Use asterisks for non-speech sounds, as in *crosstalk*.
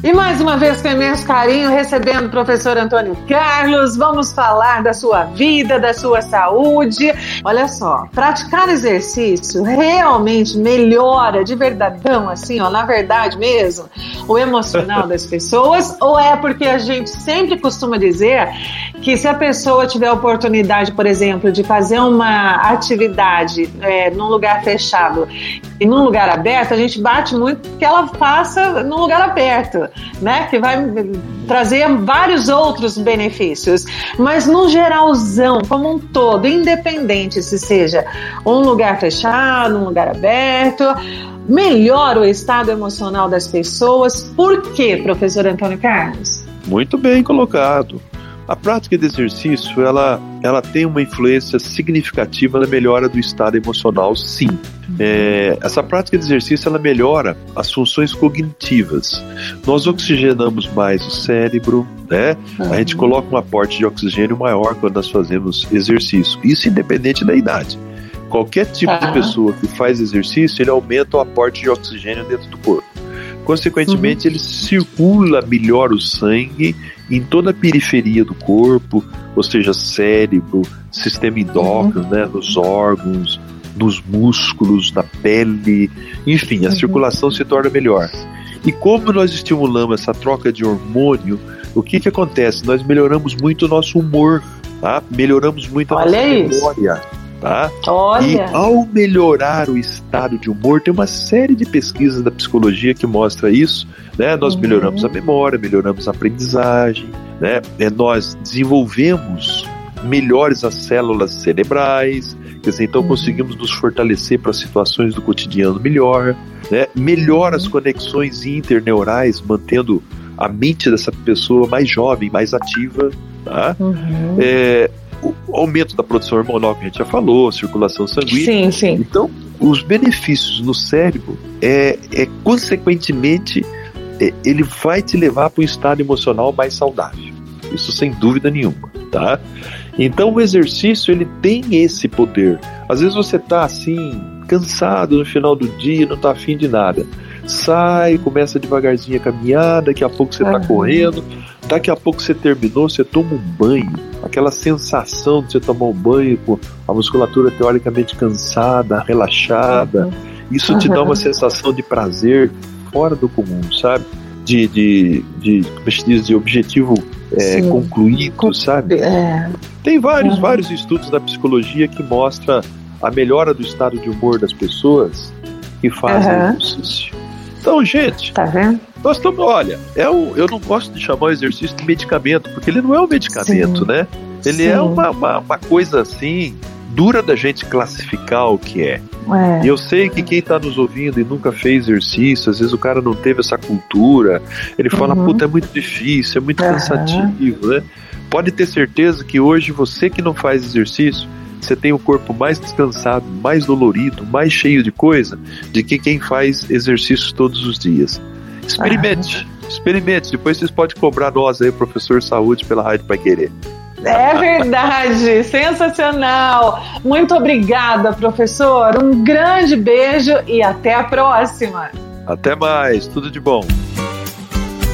E mais uma vez, com imenso carinho, recebendo o professor Antônio Carlos, vamos falar da sua vida, da sua saúde. Olha só, praticar exercício realmente melhora de verdadão, assim, ó, na verdade mesmo, o emocional *laughs* das pessoas? Ou é porque a gente sempre costuma dizer que se a pessoa tiver a oportunidade, por exemplo, de fazer uma atividade é, num lugar fechado e num lugar aberto, a gente bate muito que ela faça num lugar aberto né? Que vai trazer vários outros benefícios. Mas no geralzão, como um todo, independente se seja um lugar fechado, um lugar aberto, melhora o estado emocional das pessoas. Por quê, professor Antônio Carlos? Muito bem colocado. A prática de exercício, ela, ela tem uma influência significativa na melhora do estado emocional, sim. É, essa prática de exercício, ela melhora as funções cognitivas. Nós oxigenamos mais o cérebro, né? A gente coloca um aporte de oxigênio maior quando nós fazemos exercício. Isso independente da idade. Qualquer tipo de pessoa que faz exercício, ele aumenta o aporte de oxigênio dentro do corpo. Consequentemente, uhum. ele circula melhor o sangue em toda a periferia do corpo, ou seja, cérebro, sistema endócrino, uhum. né, nos órgãos, nos músculos, na pele, enfim, a uhum. circulação se torna melhor. E como nós estimulamos essa troca de hormônio, o que que acontece? Nós melhoramos muito o nosso humor, tá? Melhoramos muito a Olha nossa memória. Tá? Olha. E ao melhorar o estado de humor, tem uma série de pesquisas da psicologia que mostra isso, né? Nós uhum. melhoramos a memória, melhoramos a aprendizagem, né? É, nós desenvolvemos melhores as células cerebrais, quer dizer, então uhum. conseguimos nos fortalecer para situações do cotidiano melhor, né? Melhora as uhum. conexões interneurais, mantendo a mente dessa pessoa mais jovem, mais ativa, tá? Uhum. É, o aumento da produção hormonal que a gente já falou, circulação sanguínea. Sim, sim. Então, os benefícios no cérebro é, é consequentemente é, ele vai te levar para um estado emocional mais saudável. Isso sem dúvida nenhuma, tá? Então o exercício ele tem esse poder. Às vezes você tá assim cansado no final do dia, não tá afim de nada. Sai, começa devagarzinho a caminhar, daqui a pouco você tá correndo, daqui a pouco você terminou, você toma um banho. Aquela sensação de você tomar um banho com a musculatura teoricamente cansada, relaxada. Uhum. Isso te dá uma sensação de prazer fora do comum, sabe? De, de, de, como se diz, de objetivo é, concluído, sabe? É. Tem vários, uhum. vários estudos da psicologia que mostram a melhora do estado de humor das pessoas que fazem uhum. exercício. Então, gente, tá vendo? nós estamos, olha, é o, eu não gosto de chamar o exercício de medicamento, porque ele não é um medicamento, Sim. né? Ele é Sim. é uma, uma, uma coisa assim dura da gente classificar o que é. é. E eu sei que quem está nos ouvindo e nunca fez exercício, às vezes o cara não teve essa cultura, ele fala, uhum. puta, é muito difícil, é muito uhum. cansativo, né? Pode ter certeza que hoje você que não faz exercício, você tem o corpo mais descansado, mais dolorido, mais cheio de coisa, de que quem faz exercícios todos os dias. Experimente, uhum. experimente. Depois vocês podem cobrar nós aí, professor Saúde, pela Rádio Pai Querer. É verdade, *laughs* sensacional. Muito obrigada, professor. Um grande beijo e até a próxima. Até mais, tudo de bom.